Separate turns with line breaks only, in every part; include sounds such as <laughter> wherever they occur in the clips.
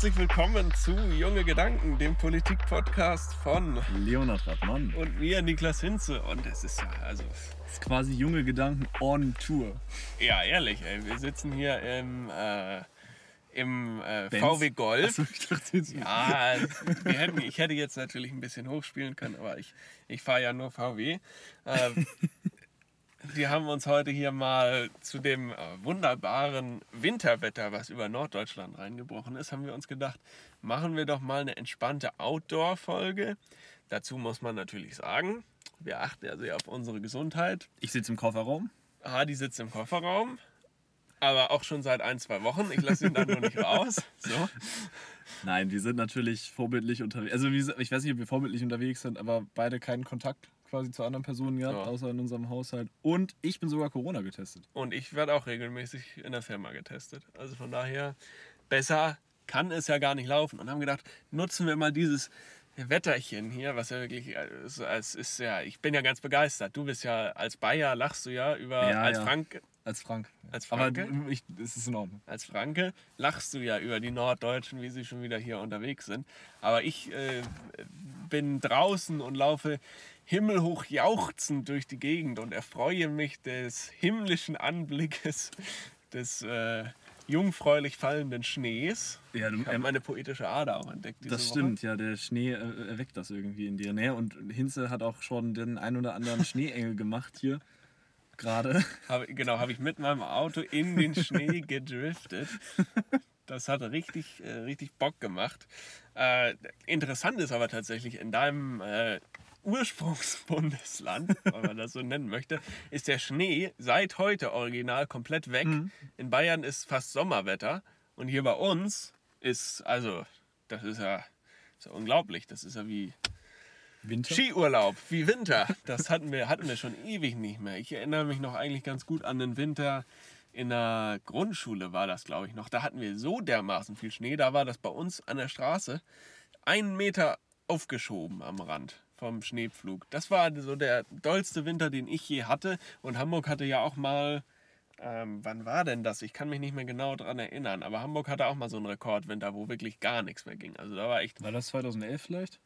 Herzlich willkommen zu Junge Gedanken, dem Politik-Podcast von
Leonhard Radmann.
und mir, Niklas Hinze. Und es ist ja, also,
Das ist quasi junge Gedanken on Tour.
ja, ehrlich, ey, wir sitzen hier im, äh, im äh? VW Golf.
Achso, ich dachte jetzt.
Ja, hätten, ich hätte jetzt natürlich ein bisschen hochspielen können, aber ich, ich fahre ja nur VW. Ähm, <laughs> wir haben uns heute hier mal zu dem äh, wunderbaren Winterwetter, was über Norddeutschland reingebrochen ist, haben wir uns gedacht, machen wir doch mal eine entspannte Outdoor-Folge. Dazu muss man natürlich sagen, wir achten ja sehr auf unsere Gesundheit.
Ich sitze im Kofferraum.
Hadi sitzt im Kofferraum, aber auch schon seit ein, zwei Wochen. Ich lasse ihn dann nur nicht raus. So. <laughs>
Nein, wir sind natürlich vorbildlich unterwegs. Also ich weiß nicht, ob wir vorbildlich unterwegs sind, aber beide keinen Kontakt quasi zu anderen Personen gehabt,
Ja.
außer in unserem Haushalt. Und ich bin sogar Corona getestet.
Und ich werde auch regelmäßig in der Firma getestet. Also von daher, besser kann es ja gar nicht laufen. Und haben gedacht, nutzen wir mal dieses Wetterchen hier, was ja wirklich, äh, so- es ist ja, ich bin ja ganz begeistert. Du bist ja als Bayer, lachst du ja über,
Ja,
als
ja.
Frank,
Als Frank.
Als
Aber
Franke?
du- ich, es ist in Ordnung.
als Franke, lachst du ja über die Norddeutschen, wie sie schon wieder hier unterwegs sind. Aber ich äh, bin draußen und laufe himmelhoch jauchzend durch die Gegend und erfreue mich des himmlischen Anblickes des äh, jungfräulich fallenden Schnees.
Ja, du,
Ich habe
ähm,
meine poetische Ader auch entdeckt diese
das
Woche.
stimmt, ja, der Schnee äh, erweckt das irgendwie in dir. Ne? Und Hinze hat auch schon den ein oder anderen <laughs> Schneeengel gemacht hier. Gerade.
Hab, genau, habe ich mit meinem Auto in den Schnee <laughs> gedriftet. Das hat richtig, äh, richtig Bock gemacht. Äh, interessant ist aber tatsächlich, in deinem äh, Ursprungsbundesland, <laughs> wenn man das so nennen möchte, ist der Schnee seit heute original komplett weg. In Bayern ist fast Sommerwetter und hier bei uns ist, also, das ist ja, ist ja unglaublich. Das ist ja wie,
Winter.
Skiurlaub wie Winter. Das hatten wir, hatten wir schon ewig nicht mehr. Ich erinnere mich noch eigentlich ganz gut an den Winter in der Grundschule war das, glaube ich, noch. Da hatten wir so dermaßen viel Schnee. Da war das bei uns an der Straße einen Meter aufgeschoben am Rand vom Schneepflug. Das war so der dollste Winter, den ich je hatte. Und Hamburg hatte ja auch mal, ähm, wann war denn das? Ich kann mich nicht mehr genau daran erinnern. Aber Hamburg hatte auch mal so einen Rekordwinter, wo wirklich gar nichts mehr ging. Also da war echt
War das 2011 vielleicht?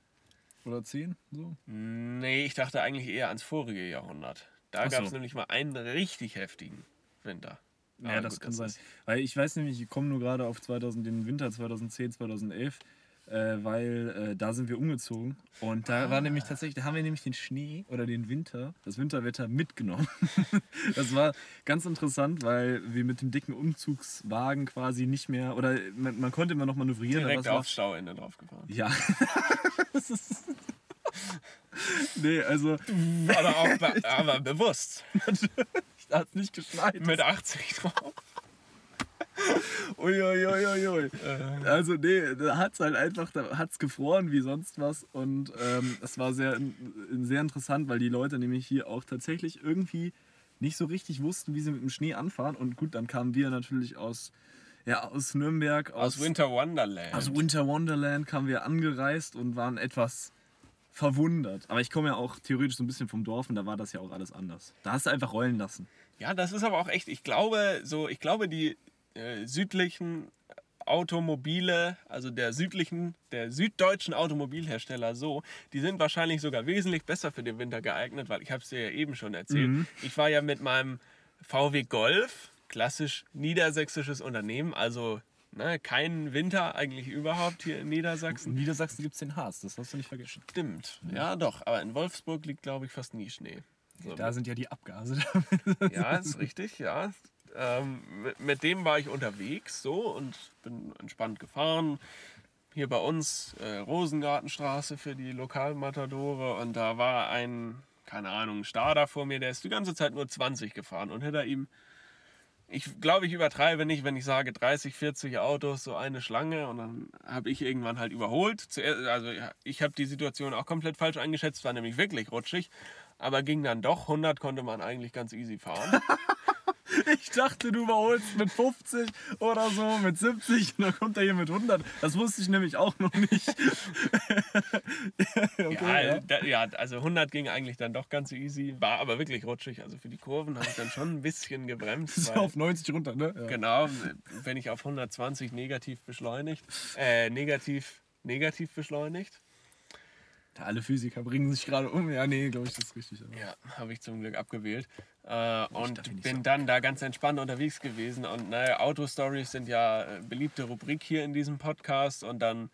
Oder 10? So?
Nee, ich dachte eigentlich eher ans vorige Jahrhundert. Da
so.
gab es nämlich mal einen richtig heftigen Winter.
Ja, das
gut,
kann sein.
ist-
Weil ich weiß nämlich, ich komme nur gerade auf 2000, den Winter 2010, 2011, äh, weil äh, da sind wir umgezogen. Und da war nämlich tatsächlich, da haben wir nämlich den Schnee oder den Winter, das Winterwetter mitgenommen. <laughs> das war ganz interessant, weil wir mit dem dicken Umzugswagen quasi nicht mehr, oder man, man konnte immer noch manövrieren.
direkt
das
aufs Stauende draufgefahren.
Ja. <laughs> Das <laughs> ist- nee, also,
aber auch be aber bewusst.
da <laughs> hat es nicht geschneit.
Mit 80 drauf.
Uiuiuiui. Also nee, da hat es halt einfach, da hat es gefroren wie sonst was und ähm, es war sehr, sehr interessant, weil die Leute nämlich hier auch tatsächlich irgendwie nicht so richtig wussten, wie sie mit dem Schnee anfahren und gut, dann kamen wir natürlich aus, ja, aus Nürnberg,
Aus Winter Wonderland.
aus Winter Wonderland kamen wir angereist und waren etwas verwundert. Aber ich komme ja auch theoretisch so ein bisschen vom Dorf und da war das ja auch alles anders. Da hast du einfach rollen lassen.
Ja, das ist aber auch echt, ich glaube, so, ich glaube, die äh, südlichen Automobile, also der südlichen, der süddeutschen Automobilhersteller so, die sind wahrscheinlich sogar wesentlich besser für den Winter geeignet, weil ich habe es dir ja eben schon erzählt. Ich war ja mit meinem VW Golf, klassisch niedersächsisches Unternehmen, also ne, kein Winter eigentlich überhaupt hier in Niedersachsen.
In Niedersachsen gibt es den Harz, das hast du nicht vergessen.
Stimmt, ja doch, aber in Wolfsburg liegt, glaube ich, fast nie Schnee. So,
Da sind ja die Abgase.
ja, ist richtig, ja. Ähm, mit, mit dem war ich unterwegs so und bin entspannt gefahren. Hier bei uns äh, Rosengartenstraße für die Lokalmatadore und da war ein, keine Ahnung, ein Starter vor mir, der ist die ganze Zeit nur 20 gefahren und hinter ihm, ich glaube, ich übertreibe nicht, wenn ich sage 30, 40 Autos, so eine Schlange und dann habe ich irgendwann halt überholt. Also ich habe die Situation auch komplett falsch eingeschätzt, war nämlich wirklich rutschig, aber ging dann doch, 100 konnte man eigentlich ganz easy fahren. <laughs>
Ich dachte, du überholst mit 50 oder so, mit 70 und dann kommt er hier mit 100. Das wusste ich nämlich auch noch nicht. <laughs>
okay, ja, ja. Da, ja, also 100 ging eigentlich dann doch ganz easy, war aber wirklich rutschig. Also für die Kurven habe ich dann schon ein bisschen gebremst.
So <laughs> auf 90 runter, ne?
Ja. Genau, wenn ich auf 120 negativ beschleunigt, äh, negativ, negativ beschleunigt.
Alle Physiker bringen sich gerade um. Ja, nee, glaube ich, das ist richtig.
Ja, habe ich zum Glück abgewählt. Äh, und bin so. dann da ganz entspannt unterwegs gewesen. Und naja, Autostories sind ja äh, beliebte Rubrik hier in diesem Podcast. Und dann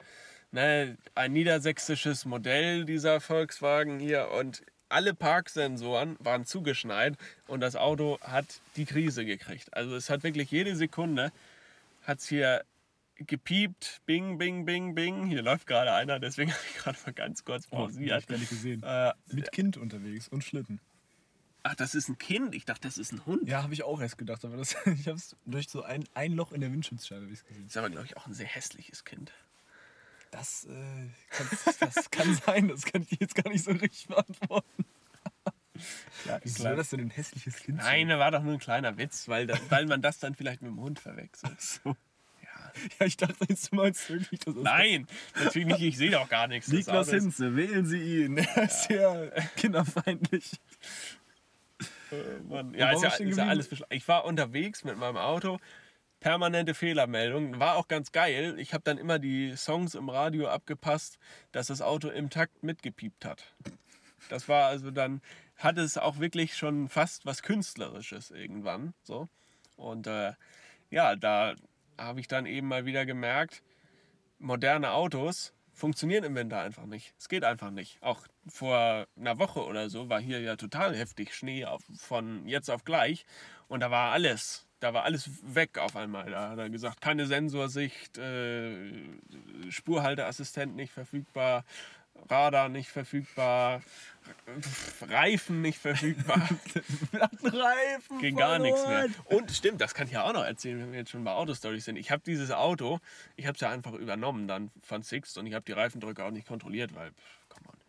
ne, ein niedersächsisches Modell dieser Volkswagen hier. Und alle Parksensoren waren zugeschneit und das Auto hat die Krise gekriegt. Also es hat wirklich jede Sekunde hat es hier gepiept, bing, bing, bing, bing. Hier läuft gerade einer, deswegen <laughs> habe ich gerade mal ganz kurz pausiert. Oh,
ich gar nicht gesehen. Äh, Mit Kind unterwegs und Schlitten.
Ach, das ist ein Kind? Ich dachte, das ist ein Hund.
Ja, habe ich auch erst gedacht, aber das, <laughs> ich habe es durch so ein, ein Loch in der Windschutzscheibe gesehen.
Ist aber, glaube ich, auch ein sehr hässliches Kind.
Das, äh, kann, das <laughs> kann sein, das kann ich jetzt gar nicht so richtig beantworten.
Ja, Wie soll das denn ein hässliches Kind? Nein, war doch nur ein kleiner Witz, weil, da, weil man das dann vielleicht mit dem Hund verwechselt. Ach so. <laughs>
Ja, ich dachte jetzt, du meinst
wirklich, dass Nein, natürlich nicht, ich sehe doch gar nichts.
Niklas Hinze, wählen Sie ihn. <laughs> Er ist ja kinderfeindlich.
Äh, ja, ist ja, ist ja alles Ich war unterwegs mit meinem Auto, permanente Fehlermeldung. War auch ganz geil. Ich habe dann immer die Songs im Radio abgepasst, dass das Auto im Takt mitgepiept hat. Das war also dann, hatte es auch wirklich schon fast was Künstlerisches irgendwann. So. Und äh, ja, da habe ich dann eben mal wieder gemerkt, moderne Autos funktionieren im Winter einfach nicht. Es geht einfach nicht. Auch vor einer Woche oder so war hier ja total heftig Schnee auf, von jetzt auf gleich. Und da war alles, da war alles weg auf einmal. Da hat er gesagt, keine Sensorsicht, äh, Spurhalteassistent nicht verfügbar, Radar nicht verfügbar, Reifen nicht verfügbar. <laughs> Reifen Ging gar nichts mehr. Und stimmt, das kann ich ja auch noch erzählen, wenn wir jetzt schon bei Autostories sind. Ich habe dieses Auto, ich habe es ja einfach übernommen dann von Sixt und ich habe die Reifendrücke auch nicht kontrolliert, weil,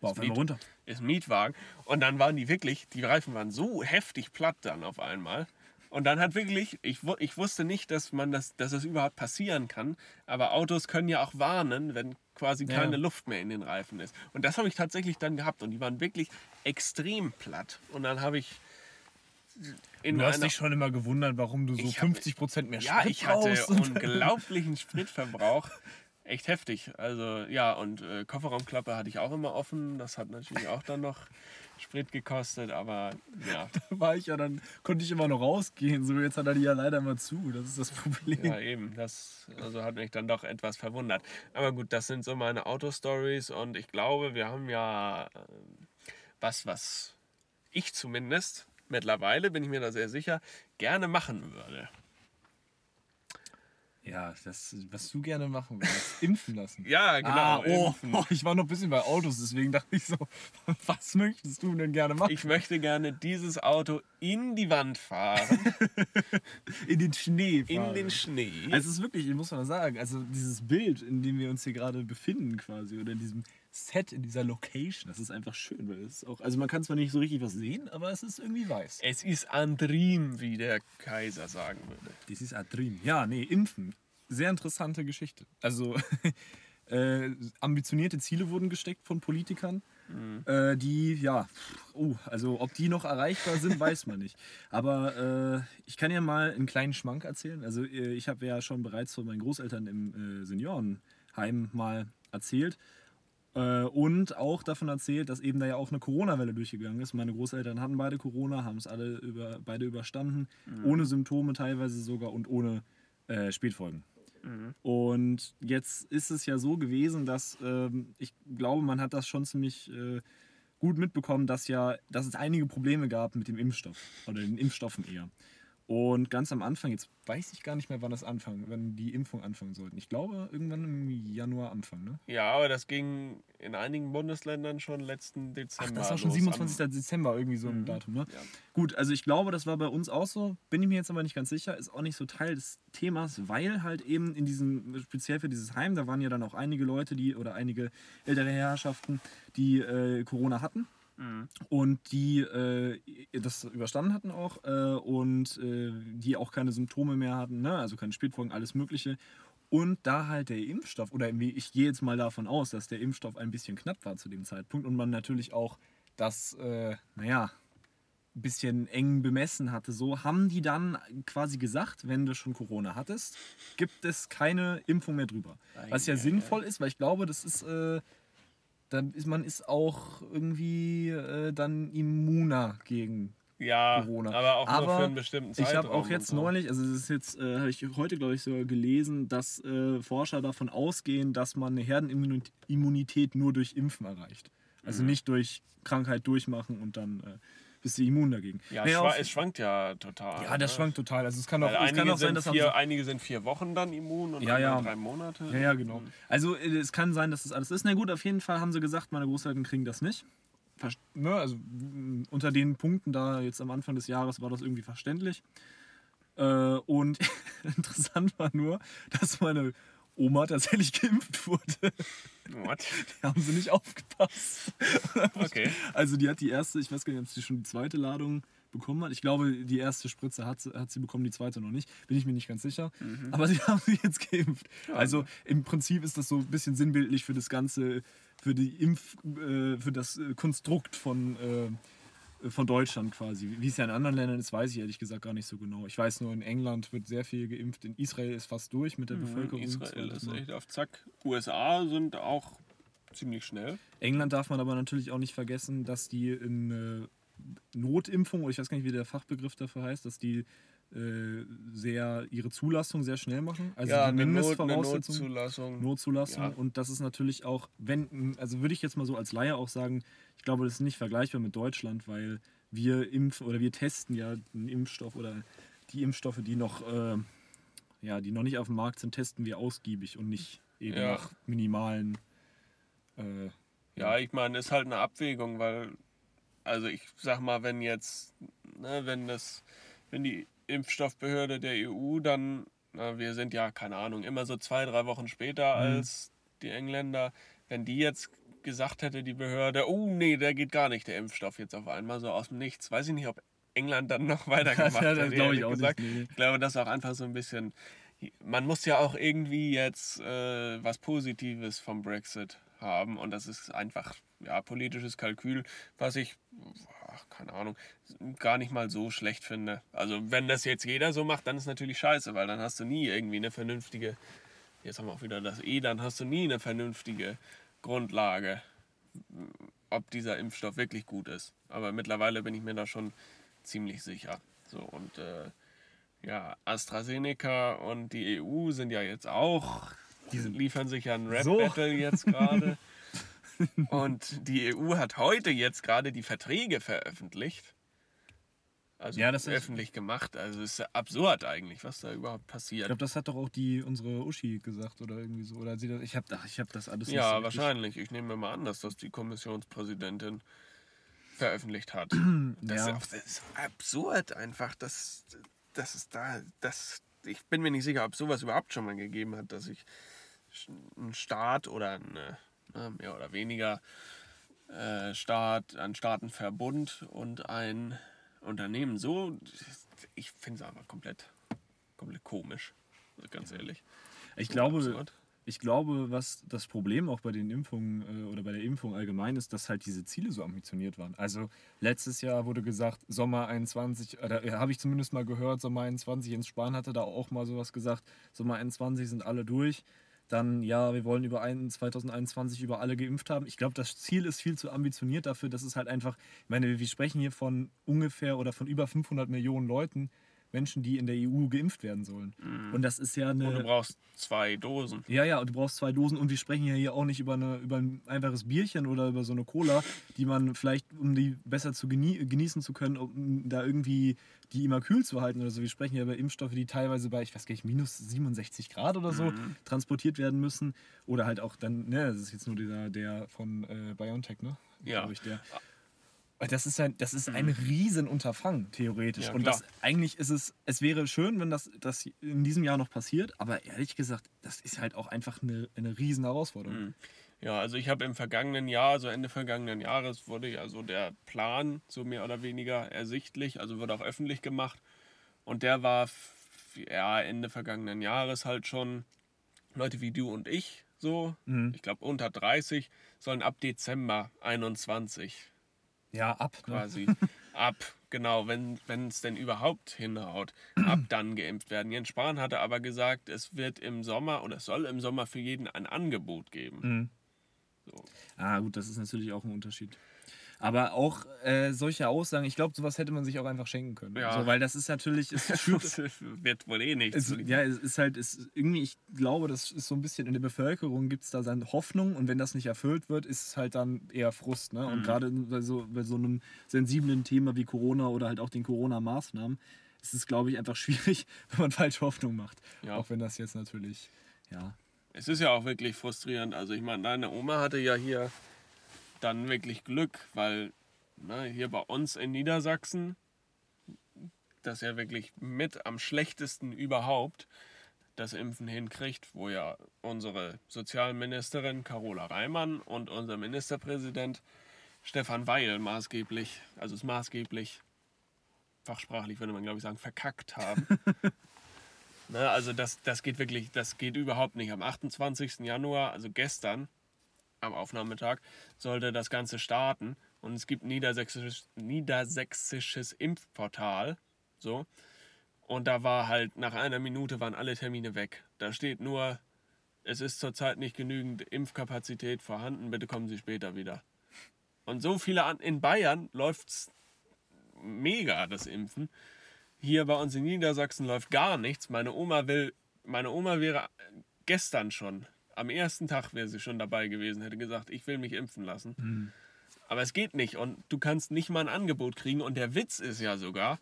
war auf einmal runter.
Ist ein Mietwagen. Und dann waren die wirklich, die Reifen waren so heftig platt dann auf einmal. Und dann hat wirklich, ich, ich wusste nicht, dass man das, dass das überhaupt passieren kann, aber Autos können ja auch warnen, wenn quasi ja. keine Luft mehr in den Reifen ist. Und das habe ich tatsächlich dann gehabt und die waren wirklich extrem platt. Und dann habe ich
in du hast dich schon immer gewundert, warum du so 50 Prozent mehr
Sprit Ja, ich hatte unglaublichen <laughs> Spritverbrauch. Echt heftig. Also ja, und äh, Kofferraumklappe hatte ich auch immer offen. Das hat natürlich auch dann noch Sprit gekostet, aber ja. <laughs>
Da war ich ja dann, konnte ich immer noch rausgehen. So, jetzt hat er die ja leider mal zu. Das ist das Problem.
Ja, eben. Das also hat mich dann doch etwas verwundert. Aber gut, das sind so meine Autostories und ich glaube, wir haben ja äh, was, was ich zumindest mittlerweile, bin ich mir da sehr sicher, gerne machen würde.
Ja, das, was du gerne machen würdest. <laughs> Impfen lassen.
ja, genau. Ah,
oh, oh, <laughs> ich war noch ein bisschen bei Autos, deswegen dachte ich so, <laughs> was möchtest du denn gerne machen?
Ich möchte gerne dieses Auto in die Wand fahren.
in den Schnee
fahren. In den Schnee.
Also es ist wirklich, ich muss mal sagen, also dieses Bild, in dem wir uns hier gerade befinden quasi, oder in diesem Set, in dieser Location, das ist einfach schön, weil es auch, also man kann zwar nicht so richtig was sehen, aber es ist irgendwie weiß.
Es ist Andrim, wie der Kaiser sagen würde.
Das ist Andrim. Ja, nee, Impfen. Sehr interessante Geschichte. Also <laughs> äh, ambitionierte Ziele wurden gesteckt von Politikern. Mhm. Äh, die, ja, oh, also ob die noch erreichbar sind, weiß man nicht. Aber äh, ich kann ja mal einen kleinen Schmank erzählen. Also äh, ich habe ja schon bereits von meinen Großeltern im äh, Seniorenheim mal erzählt. Äh, und auch davon erzählt, dass eben da ja auch eine Corona-Welle durchgegangen ist. Meine Großeltern hatten beide Corona, haben es alle über, beide überstanden, mhm. ohne Symptome teilweise sogar und ohne äh, Spätfolgen. Mhm. Und jetzt ist es ja so gewesen, dass ähm, ich glaube, man hat das schon ziemlich äh, gut mitbekommen, dass ja, dass es einige Probleme gab mit dem Impfstoff oder den Impfstoffen eher. Und ganz am Anfang, jetzt weiß ich gar nicht mehr, wann das anfangen, wann die Impfung anfangen sollten. Ich glaube, irgendwann im Januar Anfang, ne?
Ja, aber das ging in einigen Bundesländern schon letzten Dezember. Ach,
das war schon 27. Dezember irgendwie so ein mhm. Datum, ne? Ja. Gut, also ich glaube, das war bei uns auch so. Bin ich mir jetzt aber nicht ganz sicher. Ist auch nicht so Teil des Themas, weil halt eben in diesem, speziell für dieses Heim, da waren ja dann auch einige Leute, die, oder einige ältere Herrschaften, die äh, Corona hatten und die äh, das überstanden hatten auch äh, und äh, die auch keine Symptome mehr hatten, ne? also keine Spätfolgen, alles Mögliche. Und da halt der Impfstoff, oder ich gehe jetzt mal davon aus, dass der Impfstoff ein bisschen knapp war zu dem Zeitpunkt und man natürlich auch das, äh, naja, ein bisschen eng bemessen hatte, so haben die dann quasi gesagt, wenn du schon Corona hattest, gibt es keine Impfung mehr drüber. Was ja, sinnvoll ist, weil ich glaube, das ist, äh, dann ist man ist auch irgendwie äh, dann immuner gegen
ja, Corona. aber auch aber nur für einen bestimmten
Zeitraum. Ich habe auch jetzt so. neulich, also das ist jetzt, äh, habe ich heute glaube ich sogar gelesen, dass äh, Forscher davon ausgehen, dass man eine Herdenimmunität nur durch Impfen erreicht. Also mhm. nicht durch Krankheit durchmachen und dann äh, bist du immun dagegen.
Ja, naja, schwa es schwankt ja total.
Ja, das ne? schwankt total. Also es kann auch,
es kann auch sein, dass vier, einige sind vier Wochen dann immun und
ja, ja.
drei Monate.
Ja, ja, genau. Mhm. Also äh, es kann sein, dass das alles ist. Na gut, auf jeden Fall haben sie gesagt, meine Großeltern kriegen das nicht. Ne, also unter den Punkten da jetzt am Anfang des Jahres war das irgendwie verständlich. Äh, und <laughs> interessant war nur, dass meine Oma tatsächlich <laughs> geimpft wurde. What? Da haben sie nicht aufgepasst. Okay. Also die hat die erste, ich weiß gar nicht, ob sie schon die zweite Ladung bekommen hat. Ich glaube, die erste Spritze hat, hat sie bekommen, die zweite noch nicht. Bin ich mir nicht ganz sicher. Mhm. Aber <laughs> sie haben sie jetzt geimpft. Ja. Also im Prinzip ist das so ein bisschen sinnbildlich für das ganze, für die Impf, äh, für das äh, Konstrukt von äh, von Deutschland quasi. Wie es ja in anderen Ländern ist, weiß ich ehrlich gesagt gar nicht so genau. Ich weiß nur, in England wird sehr viel geimpft, in Israel ist fast durch mit der mhm, Bevölkerung.
Israel ist echt auf Zack. USA sind auch ziemlich schnell.
England darf man aber natürlich auch nicht vergessen, dass die in äh, Notimpfung, oder ich weiß gar nicht, wie der Fachbegriff dafür heißt, dass die äh, sehr ihre Zulassung sehr schnell machen. Also
ja, die Mindestvoraussetzung. Not, Notzulassung.
Notzulassung. Ja. Und das ist natürlich auch, wenn, also würde ich jetzt mal so als Laie auch sagen, ich glaube, das ist nicht vergleichbar mit Deutschland, weil wir impfen oder wir testen ja einen Impfstoff oder die Impfstoffe, die noch, äh, ja, die noch nicht auf dem Markt sind, testen wir ausgiebig und nicht eben ja. nach minimalen.
Äh, ja, ich meine, ist halt eine Abwägung, weil, also ich sag mal, wenn jetzt, ne, wenn das, wenn die Impfstoffbehörde der EU dann, na, wir sind ja, keine Ahnung, immer so zwei, drei Wochen später mhm. als die Engländer, wenn die jetzt gesagt hätte, die Behörde, oh nee, der geht gar nicht, der Impfstoff jetzt auf einmal so aus dem Nichts, weiß ich nicht, ob England dann noch <laughs> weitergemacht ja, das hätte. glaube ich auch gesagt. nicht. Nee. Ich glaube, das ist auch einfach so ein bisschen, man muss ja auch irgendwie jetzt äh, was Positives vom Brexit haben und das ist einfach ja, politisches Kalkül, was ich ach, keine Ahnung, gar nicht mal so schlecht finde. Also wenn das jetzt jeder so macht, dann ist natürlich scheiße, weil dann hast du nie irgendwie eine vernünftige, jetzt haben wir auch wieder das E, dann hast du nie eine vernünftige Grundlage, ob dieser Impfstoff wirklich gut ist. Aber mittlerweile bin ich mir da schon ziemlich sicher. So und äh, ja, AstraZeneca und die EU sind ja jetzt auch, die liefern sich ja ein Rap Battle so. jetzt gerade. <laughs> Und die EU hat heute jetzt gerade die Verträge veröffentlicht. Also ja, das öffentlich ist, gemacht. Also es ist absurd eigentlich, was da überhaupt passiert.
Ich glaube, das hat doch auch die unsere Uschi gesagt oder irgendwie so. Oder sie das, ich habe ich hab das alles
Ja, so wahrscheinlich. Ich nehme mal an, dass das die Kommissionspräsidentin veröffentlicht hat. <clears throat> Das, ja. ist, das ist absurd einfach. Das, das ist da. Das, ich bin mir nicht sicher, ob sowas überhaupt schon mal gegeben hat, dass sich ein Staat oder eine ne, mehr oder weniger äh, Staat, ein Staatenverbund und ein Unternehmen so, ich finde es einfach komplett, komplett komisch, also ganz ehrlich.
Ich glaube, ich glaube, was das Problem auch bei den Impfungen äh, oder bei der Impfung allgemein ist, dass halt diese Ziele so ambitioniert waren. Also letztes Jahr wurde gesagt, Sommer 21, oder äh, habe ich zumindest mal gehört, Sommer 21, Jens Spahn hatte da auch mal sowas gesagt, Sommer 21 sind alle durch dann, ja, wir wollen über ein, 2021 über alle geimpft haben. Ich glaube, das Ziel ist viel zu ambitioniert dafür, dass es halt einfach, ich meine, wir sprechen hier von ungefähr oder von über 500 Millionen Leuten, Menschen, die in der EU geimpft werden sollen. Mhm. Und das ist ja eine.
Und du brauchst zwei Dosen.
Ja, ja, du brauchst zwei Dosen. Und wir sprechen ja hier auch nicht über, eine, über ein einfaches Bierchen oder über so eine Cola, die man vielleicht, um die besser zu genie genießen zu können, um da irgendwie die immer kühl zu halten oder so. Wir sprechen ja über Impfstoffe, die teilweise bei, ich weiß gar nicht, minus 67 Grad oder so mhm. transportiert werden müssen. Oder halt auch dann, ne, das ist jetzt nur dieser, der von äh, BioNTech, ne?
Ja.
Ich, der. Das ist ein, das ist ein mhm. Riesenunterfangen, theoretisch. Ja, und das, eigentlich ist es, es wäre schön, wenn das, das in diesem Jahr noch passiert, aber ehrlich gesagt, das ist halt auch einfach eine, eine riesen Herausforderung. Mhm.
Ja, also ich habe im vergangenen Jahr, so Ende vergangenen Jahres, wurde ja so der Plan so mehr oder weniger ersichtlich, also wurde auch öffentlich gemacht. Und der war ja Ende vergangenen Jahres halt schon Leute wie du und ich so, mhm. ich glaube unter 30, sollen ab Dezember 21.
Ja, ab.
Ne? Quasi. Ab, genau, wenn es denn überhaupt hinhaut, ab <clears throat> dann geimpft werden. Jens Spahn hatte aber gesagt, es wird im Sommer oder es soll im Sommer für jeden ein Angebot geben. Mhm.
So. Ah, gut, das ist natürlich auch ein Unterschied. Aber auch äh, solche Aussagen, ich glaube, sowas hätte man sich auch einfach schenken können. Ja. So, weil das ist natürlich. Es <laughs>
führt, wird wohl eh nichts.
Es, ja, es ist halt, es, irgendwie, ich glaube, das ist so ein bisschen in der Bevölkerung gibt es da seine Hoffnung und wenn das nicht erfüllt wird, ist es halt dann eher Frust. Ne? Und mhm. gerade bei so, bei so einem sensiblen Thema wie Corona oder halt auch den Corona-Maßnahmen ist es, glaube ich, einfach <laughs> schwierig, wenn man falsche Hoffnung macht. Ja. Auch wenn das jetzt natürlich, ja.
Es ist ja auch wirklich frustrierend. Also ich meine, deine Oma hatte ja hier dann wirklich Glück, weil ne, hier bei uns in Niedersachsen, das ja wirklich mit am schlechtesten überhaupt das Impfen hinkriegt, wo ja unsere Sozialministerin Carola Reimann und unser Ministerpräsident Stefan Weil maßgeblich, also es maßgeblich, fachsprachlich würde man glaube ich sagen, verkackt haben. <laughs> ne, also das, das geht wirklich, das geht überhaupt nicht. Am 28. Januar, also gestern, am Aufnahmetag, sollte das Ganze starten. Und es gibt niedersächsisches, niedersächsisches Impfportal. So. Und da war halt, nach einer Minute waren alle Termine weg. Da steht nur, es ist zurzeit nicht genügend Impfkapazität vorhanden, bitte kommen Sie später wieder. Und so viele an, in Bayern läuft es mega, das Impfen. Hier bei uns in Niedersachsen läuft gar nichts. Meine Oma will, meine Oma wäre gestern schon am ersten Tag wäre sie schon dabei gewesen, hätte gesagt, ich will mich impfen lassen. Mhm. Aber es geht nicht und du kannst nicht mal ein Angebot kriegen. Und der Witz ist ja sogar,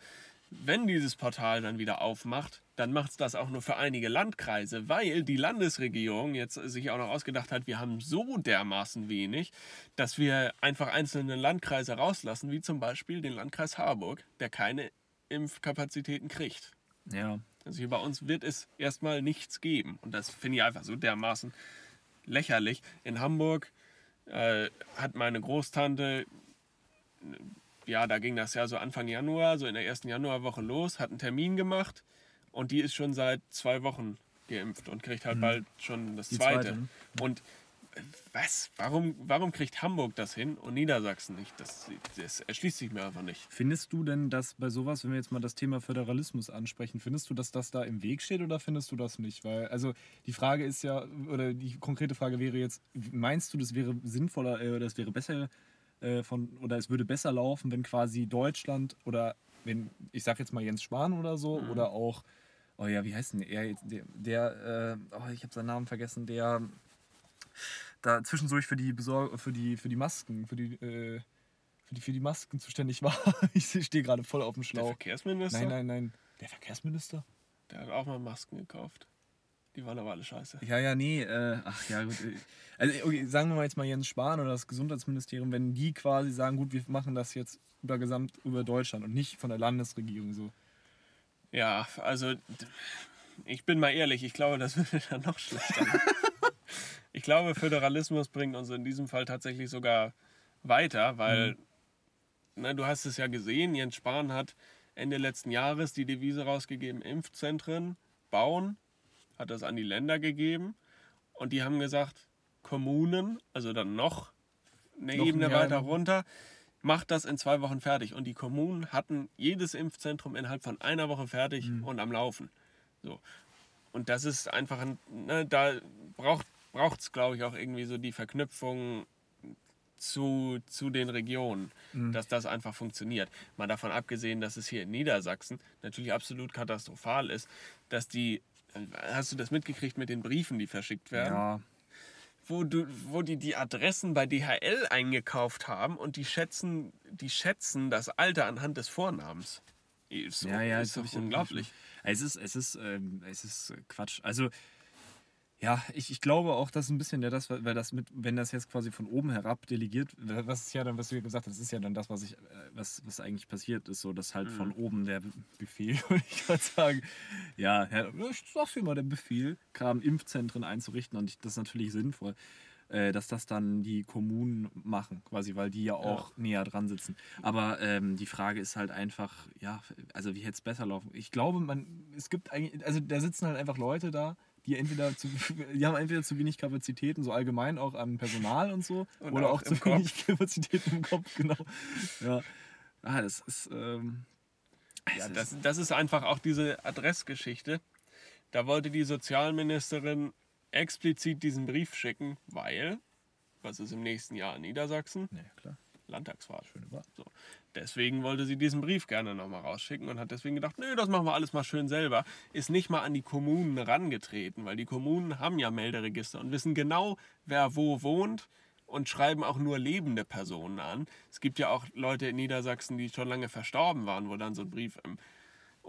wenn dieses Portal dann wieder aufmacht, dann macht es das auch nur für einige Landkreise, weil die Landesregierung jetzt sich auch noch ausgedacht hat, wir haben so dermaßen wenig, dass wir einfach einzelne Landkreise rauslassen, wie zum Beispiel den Landkreis Harburg, der keine Impfkapazitäten kriegt.
Ja.
Also hier bei uns wird es erstmal nichts geben. Und das finde ich einfach so dermaßen lächerlich. In Hamburg äh, hat meine Großtante, ja, da ging das ja so Anfang Januar, so in der ersten Januarwoche los, hat einen Termin gemacht und die ist schon seit zwei Wochen geimpft und kriegt halt mhm. bald schon das zweite. zweite. Ne? Und was? Warum, warum kriegt Hamburg das hin und Niedersachsen nicht? Das, das erschließt sich mir einfach nicht.
Findest du denn, dass bei sowas, wenn wir jetzt mal das Thema Föderalismus ansprechen, findest du, dass das da im Weg steht oder findest du das nicht? Weil, also die Frage ist ja, oder die konkrete Frage wäre jetzt, meinst du, das wäre sinnvoller äh, oder es wäre besser äh, von, oder es würde besser laufen, wenn quasi Deutschland oder wenn, ich sag jetzt mal Jens Spahn oder so, mhm. oder auch, oh ja, wie heißt denn er jetzt, der, der äh, oh, ich habe seinen Namen vergessen, der da zwischendurch für die Besor für die für die Masken, für die äh, für die für die Masken zuständig war. <laughs> ich stehe gerade voll auf dem Schlauch. Der
Verkehrsminister?
Nein, nein, nein. Der Verkehrsminister?
Der hat auch mal Masken gekauft. Die waren aber alle scheiße.
Ja, ja, nee. Äh, ach ja, gut. Also okay, sagen wir mal jetzt mal Jens Spahn oder das Gesundheitsministerium, wenn die quasi sagen, gut, wir machen das jetzt über gesamt über Deutschland und nicht von der Landesregierung so.
Ja, also ich bin mal ehrlich, ich glaube, das <laughs> würde dann noch schlechter. <laughs> Ich glaube, Föderalismus bringt uns in diesem Fall tatsächlich sogar weiter, weil, mhm. na, du hast es ja gesehen, Jens Spahn hat Ende letzten Jahres die Devise rausgegeben, Impfzentren bauen, hat das an die Länder gegeben und die haben gesagt, Kommunen, also dann noch eine noch Ebene weiter runter, macht das in zwei Wochen fertig. Und die Kommunen hatten jedes Impfzentrum innerhalb von einer Woche fertig mhm. und am Laufen. So. Und das ist einfach, ein, ne, da braucht braucht es, glaube ich, auch irgendwie so die Verknüpfung zu, zu den Regionen, mhm. dass das einfach funktioniert. Mal davon abgesehen, dass es hier in Niedersachsen natürlich absolut katastrophal ist, dass die, hast du das mitgekriegt mit den Briefen, die verschickt werden?
Ja.
Wo, du, wo die die Adressen bei DHL eingekauft haben und die schätzen, die schätzen das Alter anhand des Vornamens.
So, ja, ja, ist doch unglaublich. Es ist, es, ist, ähm, es ist Quatsch. Also ja, ich, ich glaube auch, dass ein bisschen ja das, weil das mit, wenn das jetzt quasi von oben herab delegiert, was ist ja dann, was du gesagt hast, das ist ja dann das, was ich, äh, was, was eigentlich passiert ist, so dass halt mhm. von oben der Befehl, <laughs> würde ich gerade sagen, ja, ich sag's immer, der Befehl kam, Impfzentren einzurichten und das ist natürlich sinnvoll. äh, dass das dann die Kommunen machen, quasi, weil die ja auch näher dran sitzen. Aber ähm, die Frage ist halt einfach, ja, also wie hätte es besser laufen? Ich glaube, man, es gibt eigentlich, also da sitzen halt einfach Leute da, die entweder zu, <laughs> die haben entweder zu wenig Kapazitäten, so allgemein auch an Personal und so,
Und
oder
auch
auch, zu
Kopf.
wenig <laughs> Kapazitäten im Kopf, genau. Ja, ah, das ist, ähm,
Ja, das, das ist einfach auch diese Adressgeschichte. Da wollte die Sozialministerin explizit diesen Brief schicken, weil, was ist im nächsten Jahr in Niedersachsen?
ja, klar,
Landtagswahl.
schöne Wahl.
So. Deswegen wollte sie diesen Brief gerne nochmal rausschicken und hat deswegen gedacht, nö, das machen wir alles mal schön selber. Ist nicht mal an die Kommunen rangetreten, weil die Kommunen haben ja Melderegister und wissen genau, wer wo wohnt und schreiben auch nur lebende Personen an. Es gibt ja auch Leute in Niedersachsen, die schon lange verstorben waren, wo dann so ein Brief im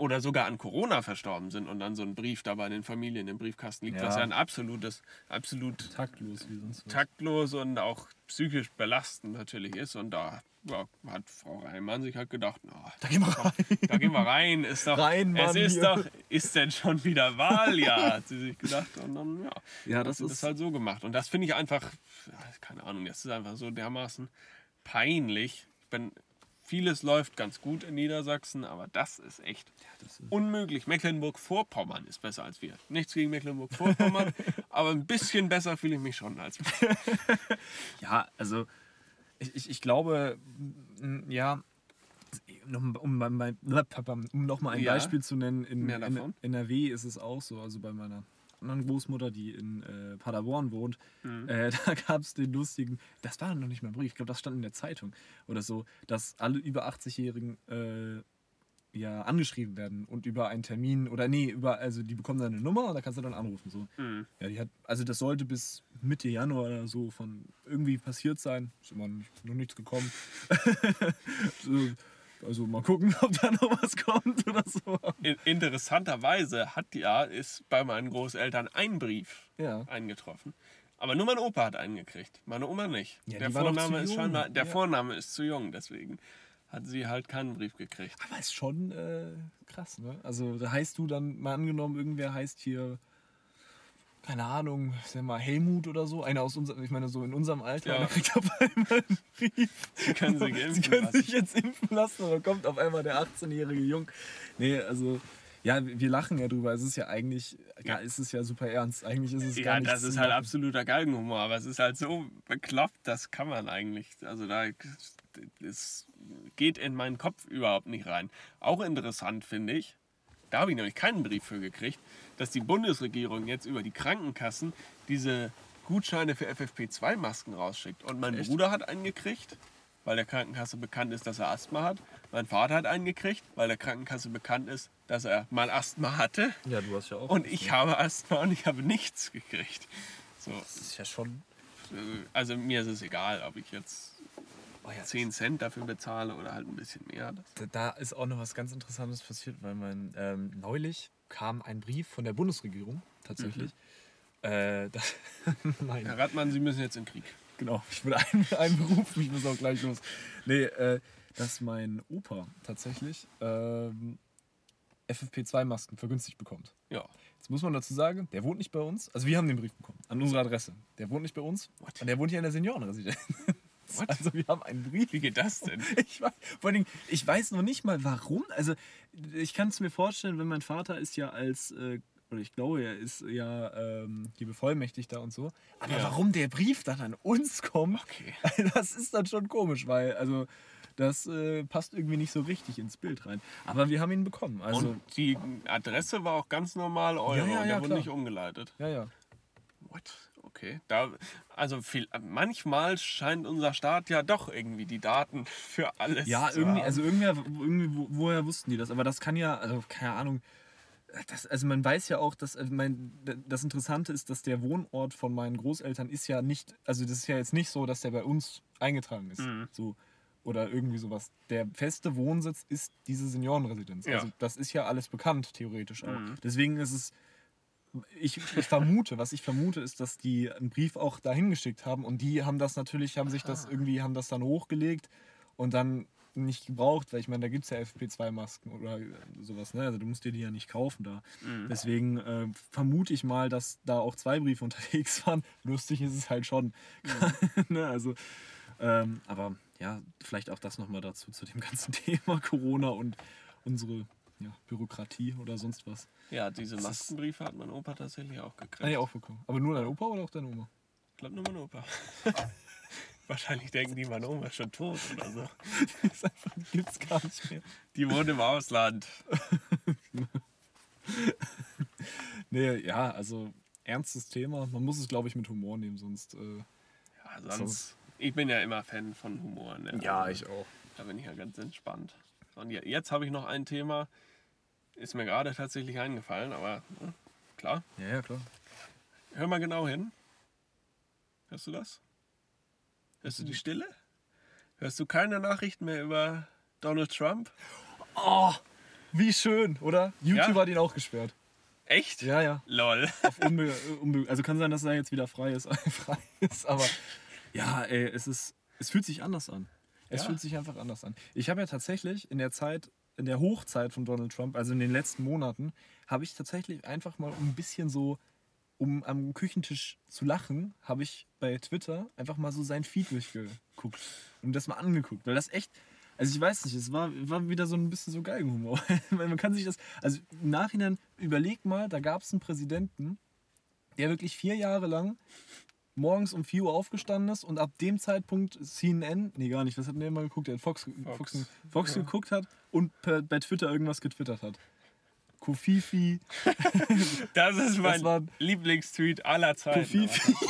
oder sogar an Corona verstorben sind und dann so ein Brief da bei den Familien im Briefkasten liegt,
Ja.
was ja ein absolutes, absolut
Taktlos wie sonst was.
taktlos und auch psychisch belastend natürlich ist. Und da ja, hat Frau Reimann sich halt gedacht, na,
Da gehen wir rein.
da gehen wir rein. Ist doch,
Rein,
es ist
hier.
doch, ist denn schon wieder Wahljahr, hat sie sich gedacht. Und dann, ja,
Ja,
das
das
ist
ist-
halt so gemacht. Und das finde ich einfach, ja, keine Ahnung, das ist einfach so dermaßen peinlich. Ich bin, vieles läuft ganz gut in Niedersachsen, aber das ist echt
das ist-
unmöglich. Mecklenburg-Vorpommern ist besser als wir. Nichts gegen Mecklenburg-Vorpommern, <laughs> aber ein bisschen besser fühle ich mich schon als <laughs>
Ja, also ich, ich, ich glaube, ja, um, <laughs> um, um, um nochmal ein
Ja.
Beispiel zu nennen, in, in. NRW ist es auch so, also bei meiner anderen Großmutter, die in äh, Paderborn wohnt,
Mhm.
äh, <laughs> da gab es den lustigen, das war noch nicht mal ein Brief, ich glaube, das stand in der Zeitung oder so, dass alle über 80-Jährigen äh, ja angeschrieben werden und über einen Termin oder nee, über, also die bekommen dann eine Nummer und da kannst du dann anrufen. So.
Mhm.
Ja, die hat, also das sollte bis Mitte Januar oder so von irgendwie passiert sein. Ist immer nicht, noch nichts gekommen. <laughs> so, also mal gucken, <laughs> ob da noch was kommt oder so.
In, interessanterweise hat ja, ist bei meinen Großeltern ein Brief
Ja.
eingetroffen. Aber nur mein Opa hat einen gekriegt, meine Oma nicht.
Ja,
der Vorname ist scheinbar, der
Ja.
Vorname ist zu jung, deswegen hat sie halt keinen Brief gekriegt.
Aber ist schon äh, krass, ne? Also da heißt du dann, mal angenommen, irgendwer heißt hier, keine Ahnung, sag mal, Helmut oder so, einer aus unserem, ich meine, so in unserem Alter,
Ja.
kriegt auf einmal einen Brief.
Sie können sich <laughs> impfen
Sie können sich jetzt impfen lassen dann kommt auf einmal der 18-jährige Jung. Nee, also, ja, wir lachen ja drüber. Es ist ja eigentlich, ja, es ist ja super ernst. Eigentlich ist es gar
Ja,
nicht
das ist halt absoluter Galgenhumor, aber es ist halt so bekloppt, das kann man eigentlich. Also da es geht in meinen Kopf überhaupt nicht rein. Auch interessant finde ich, da habe ich nämlich keinen Brief für gekriegt, dass die Bundesregierung jetzt über die Krankenkassen diese Gutscheine für FFP2-Masken rausschickt. Und mein
Echt?
Bruder hat einen gekriegt, weil der Krankenkasse bekannt ist, dass er Asthma hat. Mein Vater hat einen gekriegt, weil der Krankenkasse bekannt ist, dass er mal Asthma hatte.
Ja, du hast ja auch.
Und ich habe Asthma und ich habe nichts gekriegt. So,
Das ist ja schon.
also mir ist es egal, ob ich jetzt
Oh ja,
10 Cent dafür bezahle oder halt ein bisschen mehr.
Da, da ist auch noch was ganz Interessantes passiert, weil mein, ähm, neulich kam ein Brief von der Bundesregierung tatsächlich. Äh, das, <laughs> mein,
Herr Radmann, Sie müssen jetzt in den Krieg.
Genau, ich bin ein, <laughs> ein Beruf, ich muss auch gleich los. Nee, äh, dass mein Opa tatsächlich ähm, FFP2-Masken vergünstigt bekommt.
Ja.
Jetzt muss man dazu sagen, der wohnt nicht bei uns. Also wir haben den Brief bekommen, an unsere Adresse. Der wohnt nicht bei uns.
What?
Und der wohnt hier in der Seniorenresidenz. <laughs>
What?
Also wir haben einen Brief.
Wie geht das denn? <laughs>
Ich weiß, vor allen Dingen, ich weiß noch nicht mal warum. Also ich kann es mir vorstellen, wenn mein Vater ist ja als, äh, oder ich glaube, er ist ja ähm, die Bevollmächtigter und so. Aber
Ja.
warum der Brief dann an uns kommt,
Okay. <laughs>
das ist dann schon komisch, weil also das äh, passt irgendwie nicht so richtig ins Bild rein. Aber wir haben ihn bekommen. Also
und die Adresse war auch ganz normal Euro.
Ja, ja,
und der
ja,
wurde nicht umgeleitet.
ja, ja.
What? Okay. Da, also viel, manchmal scheint unser Staat ja doch irgendwie die Daten für alles
Ja,
zu
irgendwie,
haben.
also irgendwer, irgendwie, wo- woher wussten die das? Aber das kann ja, also keine Ahnung. Das, also man weiß ja auch, dass also mein, das Interessante ist, dass der Wohnort von meinen Großeltern ist ja nicht, also das ist ja jetzt nicht so, dass der bei uns eingetragen ist.
Mhm.
So. Oder irgendwie sowas. Der feste Wohnsitz ist diese Seniorenresidenz.
Ja.
Also das ist ja alles bekannt, theoretisch auch.
Mhm.
Deswegen ist es. Ich, ich vermute, was ich vermute, ist, dass die einen Brief auch dahin geschickt haben und die haben das natürlich, haben sich das irgendwie, haben das dann hochgelegt und dann nicht gebraucht, weil ich meine, da gibt es ja FP2-Masken oder sowas, ne? Also du musst dir die ja nicht kaufen da.
Mhm.
Deswegen äh, vermute ich mal, dass da auch zwei Briefe <laughs> unterwegs waren. Lustig ist es halt schon. <laughs> ne? Also, ähm, aber ja, vielleicht auch das nochmal dazu, zu dem ganzen <laughs> Thema Corona und unsere ja, Bürokratie oder sonst was.
Ja, diese
Das
Maskenbriefe hat mein Opa tatsächlich auch gekriegt.
Ah, ja, auch bekommen. Aber nur dein Opa oder auch deine Oma?
Ich glaube nur mein Opa. <laughs> Wahrscheinlich denken die, meine Oma ist schon tot oder so. <laughs>
Das einfach, gibt's gar nicht mehr.
Die wohnt im Ausland. <laughs>
Nee, ja, also ernstes Thema. Man muss es, glaube ich, mit Humor nehmen, sonst. Äh,
Ja, sonst. Ich bin ja immer Fan von Humor. Ne?
auch.
Da bin ich ja ganz entspannt. Und je- jetzt habe ich noch ein Thema, ist mir gerade tatsächlich eingefallen, aber hm, klar.
Ja, ja, klar.
Hör mal genau hin. Hörst du das? Hörst du die Stille? Hörst du keine Nachrichten mehr über Donald Trump?
Oh, wie schön, oder? YouTube
Ja.
hat ihn auch gesperrt.
Echt?
Ja, ja.
Lol.
Unbe äh, unbe also kann sein, dass er jetzt wieder frei ist, <laughs> frei ist aber ja, ey, es ist, es fühlt sich anders an. Es
Ja.
fühlt sich einfach anders an. Ich habe ja tatsächlich in der Zeit, in der Hochzeit von Donald Trump, also in den letzten Monaten, habe ich tatsächlich einfach mal um ein bisschen so, um am Küchentisch zu lachen, habe ich bei Twitter einfach mal so sein Feed durchgeguckt und das mal angeguckt, weil das echt, also ich weiß nicht, es war, war wieder so ein bisschen so Geigenhumor. <laughs> Man kann sich das, also im Nachhinein überleg mal, da gab es einen Präsidenten, der wirklich vier Jahre lang morgens um 4 Uhr aufgestanden ist und ab dem Zeitpunkt CNN, nee gar nicht, was hat der immer geguckt? Der hat Fox, Fox,
Fox.
Fox, Fox
Ja.
geguckt hat und per, bei Twitter irgendwas getwittert hat. Kofifi, <laughs>
Das ist mein
war-
Lieblingstweet aller Zeiten.
Kofifi. <laughs>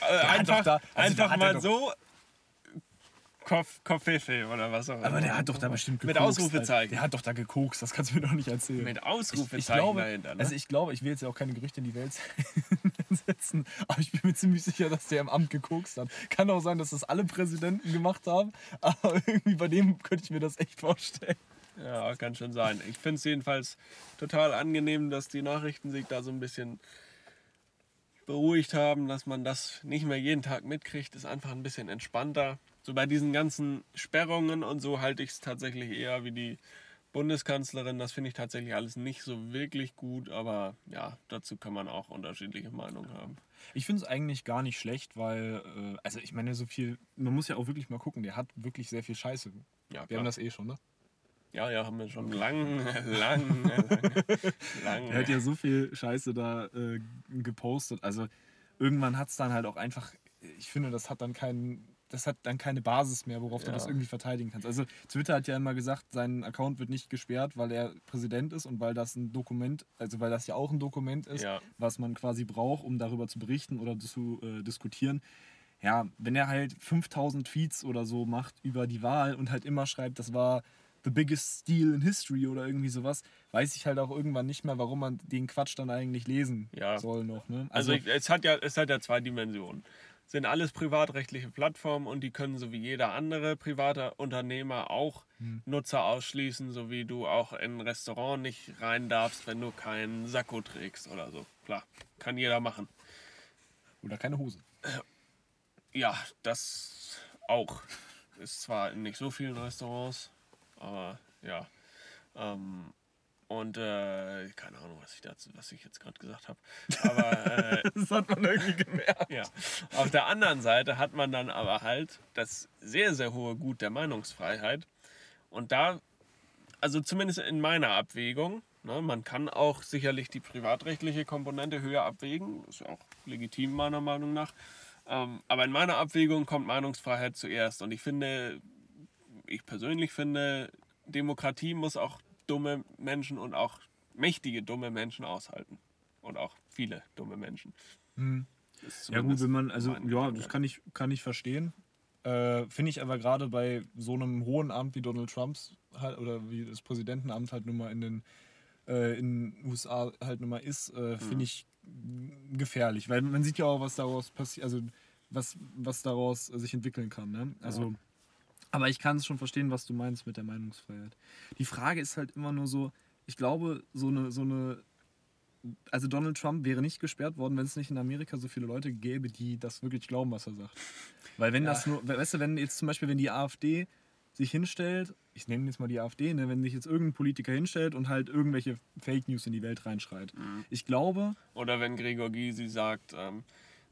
Äh, einfach
da- also
einfach mal so Kof Koffefe oder was auch immer.
Aber der hat doch da bestimmt
Mit
gekokst,
Ausrufezeichen.
Alter. Der hat doch da gekokst, das kannst du mir doch nicht erzählen.
Mit
ich,
Ausrufezeichen
ich glaube,
dahinter. Ne?
also ich glaube, ich will jetzt ja auch keine Gerüchte in die Welt <laughs> setzen, aber ich bin mir ziemlich sicher, dass der im Amt gekokst hat. Kann auch sein, dass das alle Präsidenten gemacht haben, <laughs> aber irgendwie bei dem könnte ich mir das echt vorstellen.
Ja, kann schon sein. Ich finde es jedenfalls total angenehm, dass die Nachrichten sich da so ein bisschen beruhigt haben, dass man das nicht mehr jeden Tag mitkriegt, ist einfach ein bisschen entspannter. So bei diesen ganzen Sperrungen und so halte ich es tatsächlich eher wie die Bundeskanzlerin. Das finde ich tatsächlich alles nicht so wirklich gut, aber ja, dazu kann man auch unterschiedliche Meinungen haben.
Ich finde es eigentlich gar nicht schlecht, weil, äh, also ich meine, so viel, man muss ja auch wirklich mal gucken, der hat wirklich sehr viel Scheiße.
Ja,
Wir
klar.
haben das eh schon, ne?
ja, ja, haben wir schon lang, <laughs> lang, lang. <laughs>
Er hat ja so viel Scheiße da äh, gepostet. Also irgendwann hat es dann halt auch einfach, ich finde, das hat dann keinen. Das hat dann keine Basis mehr, worauf du
Ja.
das irgendwie verteidigen kannst. Also Twitter hat ja immer gesagt, sein Account wird nicht gesperrt, weil er Präsident ist und weil das ein Dokument, also weil das ja auch ein Dokument ist,
Ja.
was man quasi braucht, um darüber zu berichten oder zu äh, diskutieren. Ja, wenn er halt 5000 Tweets oder so macht über die Wahl und halt immer schreibt, das war the biggest steal in history oder irgendwie sowas, weiß ich halt auch irgendwann nicht mehr, warum man den Quatsch dann eigentlich lesen
Ja.
soll noch. Ne?
Also, ich, es, hat ja, es hat ja zwei Dimensionen. Sind alles privatrechtliche Plattformen und die können so wie jeder andere private Unternehmer auch
Hm.
Nutzer ausschließen, so wie du auch in ein Restaurant nicht rein darfst, wenn du keinen Sakko trägst oder so. Klar, kann jeder machen.
oder keine Hose.
Ja, das auch. Ist zwar in nicht so vielen Restaurants, aber ja. Ähm, und äh, keine Ahnung, was ich dazu, was ich jetzt gerade gesagt habe. Aber äh, <laughs>
Das hat man irgendwie gemerkt.
Ja. Auf der anderen Seite hat man dann aber halt das sehr, sehr hohe Gut der Meinungsfreiheit. Und da, also zumindest in meiner Abwägung, ne, man kann auch sicherlich die privatrechtliche Komponente höher abwägen, ist ja auch legitim meiner Meinung nach. Ähm, aber in meiner Abwägung kommt Meinungsfreiheit zuerst. Und ich finde, ich persönlich finde, Demokratie muss auch dumme Menschen und auch mächtige dumme Menschen aushalten. Und auch viele dumme Menschen.
Hm. Ja gut, wenn man, also ja, das kann ich, kann ich verstehen. Äh, Finde ich aber gerade bei so einem hohen Amt wie Donald Trumps halt, oder wie das Präsidentenamt halt nun mal in den äh, in USA halt nun mal ist, äh, finde ich mm, gefährlich. Weil man sieht ja auch, was daraus passiert, also was, was daraus sich entwickeln kann. Ne? Also, aber ich kann es schon verstehen, was du meinst mit der Meinungsfreiheit. Die Frage ist halt immer nur so, ich glaube, so eine, so eine also Donald Trump wäre nicht gesperrt worden, wenn es nicht in Amerika so viele Leute gäbe, die das wirklich glauben, was er sagt. Weil wenn
Ja.
das nur, weißt du, wenn jetzt zum Beispiel, wenn die AfD sich hinstellt, ich nenne jetzt mal die AfD, ne, wenn sich jetzt irgendein Politiker hinstellt und halt irgendwelche Fake News in die Welt reinschreit.
Mhm.
Ich glaube,
Oder wenn Gregor Gysi sagt, ähm,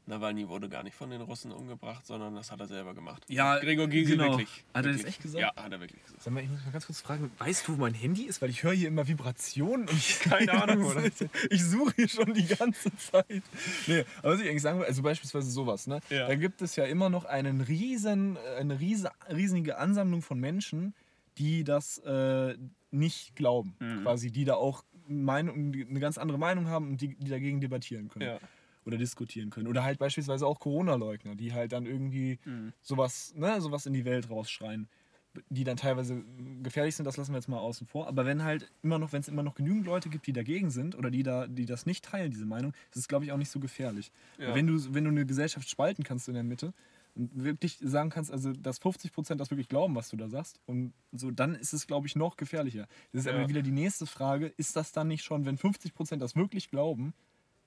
Nawalny wurde gar nicht von den Russen umgebracht, sondern das hat er selber gemacht.
Ja,
Gregor Gysi
genau.
wirklich.
Hat er das
wirklich.
echt gesagt?
Ja, hat er wirklich gesagt.
Sag mal, ich muss mal ganz kurz fragen, weißt du, wo mein Handy ist? Weil ich höre hier immer Vibrationen und ich <laughs>
Keine Ahnung, oder?
Ich suche hier schon die ganze Zeit. Nee, aber was ich eigentlich sagen will, also beispielsweise sowas, ne?
Ja.
Da gibt es ja immer noch einen riesen, eine riesige Ansammlung von Menschen, die das äh, nicht glauben.
Mhm.
Quasi, die da auch Meinung, eine ganz andere Meinung haben und die, die dagegen debattieren können.
Ja.
Oder diskutieren können. Oder halt beispielsweise auch Corona-Leugner, die halt dann irgendwie
Mhm.
sowas, ne, sowas in die Welt rausschreien, die dann teilweise gefährlich sind, das lassen wir jetzt mal außen vor. Aber wenn halt immer noch, wenn es immer noch genügend Leute gibt, die dagegen sind oder die da, die das nicht teilen, diese Meinung, ist es, glaube ich, auch nicht so gefährlich.
Ja.
Wenn du, wenn du eine Gesellschaft spalten kannst in der Mitte und wirklich sagen kannst, also dass 50 Prozent das wirklich glauben, was du da sagst, und so, dann ist es, glaube ich, noch gefährlicher. Das ist
Ja.
aber wieder die nächste Frage, ist das dann nicht schon, wenn 50 Prozent das wirklich glauben,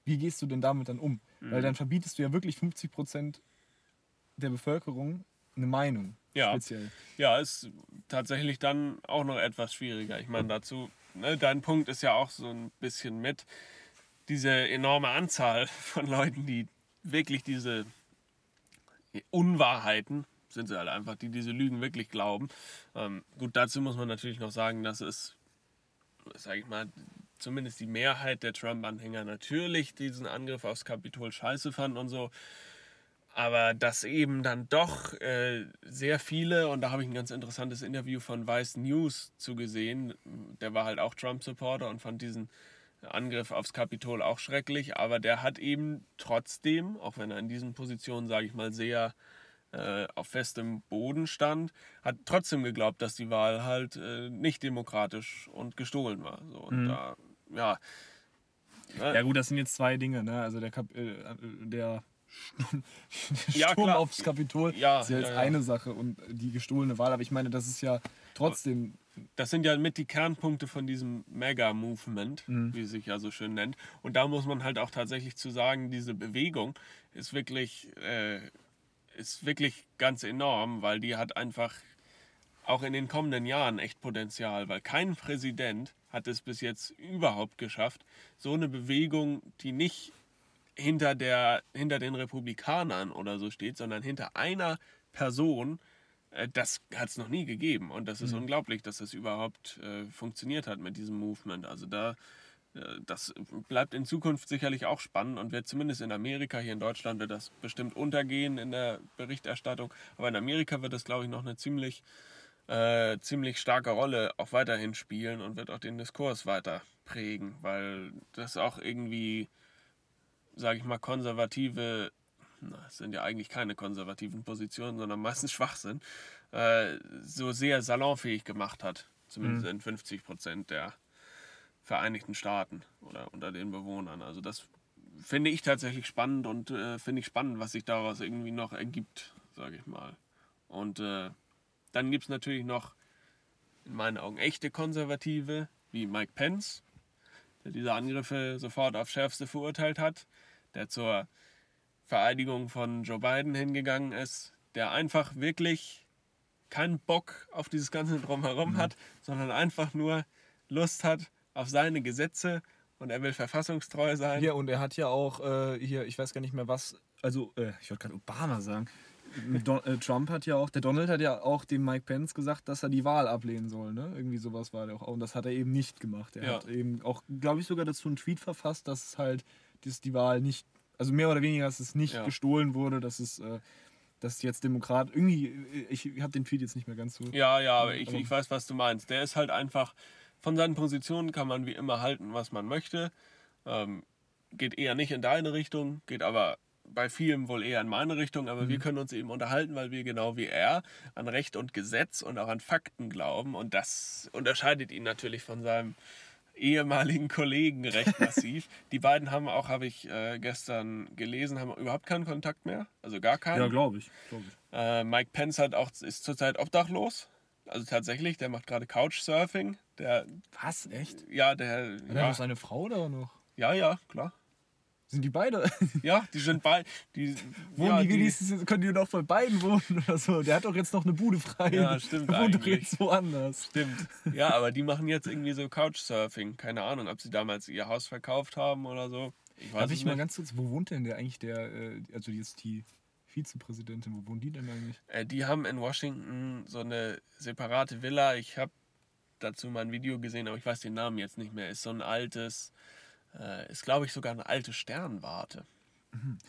wie gehst du denn damit dann um?
Mhm.
Weil dann verbietest du ja wirklich 50 Prozent der Bevölkerung eine Meinung.
Ja.
Speziell.
Ja, ist tatsächlich dann auch noch etwas schwieriger. Ich meine, dazu, ne, dein Punkt ist ja auch so ein bisschen mit diese enorme Anzahl von Leuten, die wirklich diese Unwahrheiten, sind sie halt einfach, die diese Lügen wirklich glauben. Ähm, gut, dazu muss man natürlich noch sagen, dass es, sage ich mal, zumindest die Mehrheit der Trump-Anhänger natürlich diesen Angriff aufs Kapitol scheiße fand und so. Aber dass eben dann doch äh, sehr viele, und da habe ich ein ganz interessantes Interview von Vice News zugesehen, der war halt auch Trump-Supporter und fand diesen Angriff aufs Kapitol auch schrecklich, aber der hat eben trotzdem, auch wenn er in diesen Positionen, sage ich mal, sehr äh, auf festem Boden stand, hat trotzdem geglaubt, dass die Wahl halt äh, nicht demokratisch und gestohlen war. So, und
Mhm.
da, ja.
Ja gut, das sind jetzt zwei Dinge, ne? Also der, Kap äh, der Sturm, der <laughs>
Ja,
Sturm
klar.
aufs Kapitol
Ja,
ist ja jetzt
ja, ja.
eine Sache und die gestohlene Wahl, aber ich meine, das ist ja trotzdem.
Das sind ja mit die Kernpunkte von diesem Mega-Movement,
Mhm.
wie es sich ja so schön nennt. Und da muss man halt auch tatsächlich zu sagen, diese Bewegung ist wirklich, äh, ist wirklich ganz enorm, weil die hat einfach auch in den kommenden Jahren echt Potenzial, weil kein Präsident hat es bis jetzt überhaupt geschafft, so eine Bewegung, die nicht hinter, der, hinter den Republikanern oder so steht, sondern hinter einer Person, äh, das hat es noch nie gegeben. Und das ist unglaublich, dass das überhaupt äh, funktioniert hat mit diesem Movement. Also da, äh, das bleibt in Zukunft sicherlich auch spannend und wird zumindest in Amerika, hier in Deutschland wird das bestimmt untergehen in der Berichterstattung. Aber in Amerika wird das, glaube ich, noch eine ziemlich, äh, ziemlich starke Rolle auch weiterhin spielen und wird auch den Diskurs weiter prägen, weil das auch irgendwie, sage ich mal, konservative na, es sind ja eigentlich keine konservativen Positionen, sondern meistens <laughs> Schwachsinn, äh, so sehr salonfähig gemacht hat. Zumindest in 50 Prozent der Vereinigten Staaten oder unter den Bewohnern. Also das finde ich tatsächlich spannend und äh, finde ich spannend, was sich daraus irgendwie noch ergibt, sage ich mal. Und äh, dann gibt es natürlich noch in meinen Augen echte Konservative, wie Mike Pence, der diese Angriffe sofort aufs Schärfste verurteilt hat, der zur Vereidigung von Joe Biden hingegangen ist, der einfach wirklich keinen Bock auf dieses ganze Drumherum hat, sondern einfach nur Lust hat auf seine Gesetze und er will verfassungstreu sein.
Ja, und er hat ja auch äh, hier, ich weiß gar nicht mehr was, also äh, ich wollte gerade Obama sagen. Don, äh, Trump hat ja auch, der Donald hat ja auch dem Mike Pence gesagt, dass er die Wahl ablehnen soll, ne? Irgendwie sowas war der auch. Und das hat er eben nicht gemacht. Er
Ja.
hat eben auch, glaube ich, sogar dazu einen Tweet verfasst, dass es halt, dass die Wahl nicht, also mehr oder weniger, dass es nicht
Ja.
gestohlen wurde, dass es, äh, dass jetzt Demokrat, irgendwie, äh, ich habe den Tweet jetzt nicht mehr ganz so.
Ja, ja, aber ich, ich weiß, was du meinst. Der ist halt einfach, von seinen Positionen kann man wie immer halten, was man möchte. Ähm, geht eher nicht in deine Richtung, geht aber bei vielem wohl eher in meine Richtung, aber wir können uns eben unterhalten, weil wir genau wie er an Recht und Gesetz und auch an Fakten glauben und das unterscheidet ihn natürlich von seinem ehemaligen <laughs> Kollegen recht massiv. <laughs> Die beiden haben auch, habe ich äh, gestern gelesen, haben überhaupt keinen Kontakt mehr, also gar keinen.
Ja, glaube ich. Glaub ich.
Äh, Mike Pence hat auch, ist zurzeit obdachlos. Also tatsächlich, der macht gerade Couchsurfing. Der,
Was? Echt?
ja, der,
Hat er
ja,
noch seine Frau da noch?
ja, ja, klar.
Sind die beide? <laughs>
Ja, die sind beide. Die,
Wohnen
ja,
die wenigstens, können die noch bei beiden wohnen oder so? Der hat doch jetzt noch eine Bude frei.
Ja, stimmt
Der <laughs> wohnt doch jetzt woanders.
Stimmt. Ja, aber die machen jetzt irgendwie so Couchsurfing. Keine Ahnung, ob sie damals ihr Haus verkauft haben oder so. Ich weiß
Darf ich mal
nicht.
ganz kurz, wo wohnt denn der eigentlich, der, äh, also jetzt die Vizepräsidentin, wo wohnt die denn eigentlich?
Äh, die haben in Washington so eine separate Villa. Ich habe dazu mal ein Video gesehen, aber ich weiß den Namen jetzt nicht mehr. Ist so ein altes, äh, ist glaube ich sogar eine alte Sternwarte.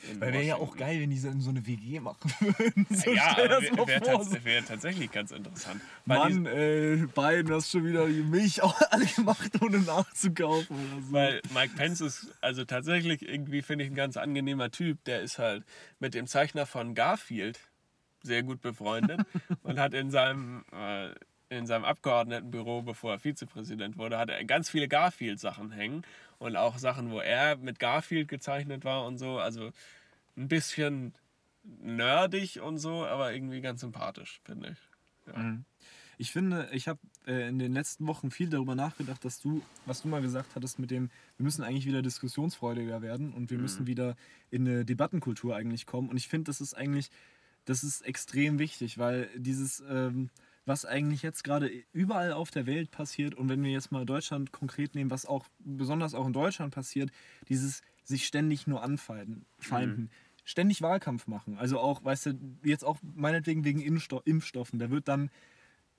in
Weil wäre ja auch geil, wenn die so so eine WG machen <laughs> würden. So,
Ja, wäre wär, wär tatsächlich ganz interessant. Weil
Mann, ey, Biden, hast schon wieder die Milch auch <laughs> alle gemacht, ohne nachzukaufen oder so.
Weil Mike Pence ist also tatsächlich irgendwie, finde ich, ein ganz angenehmer Typ. Der ist halt mit dem Zeichner von Garfield sehr gut befreundet <laughs> und hat in seinem, äh, in seinem Abgeordnetenbüro, bevor er Vizepräsident wurde, hat er ganz viele Garfield-Sachen hängen und auch Sachen, wo er mit Garfield gezeichnet war und so. Also ein bisschen nerdig und so, aber irgendwie ganz sympathisch, finde ich. Ja.
Ich finde, ich habe äh, in den letzten Wochen viel darüber nachgedacht, dass du, was du mal gesagt hattest mit dem, wir müssen eigentlich wieder diskussionsfreudiger werden und wir müssen wieder in eine Debattenkultur eigentlich kommen. Und ich finde, das ist eigentlich, das ist extrem wichtig, weil dieses, ähm, was eigentlich jetzt gerade überall auf der Welt passiert und wenn wir jetzt mal Deutschland konkret nehmen, was auch besonders auch in Deutschland passiert, dieses sich ständig nur anfeinden, feinden. Ständig Wahlkampf machen. Also auch, weißt du, jetzt auch meinetwegen wegen Impfsto Impfstoffen. Da wird dann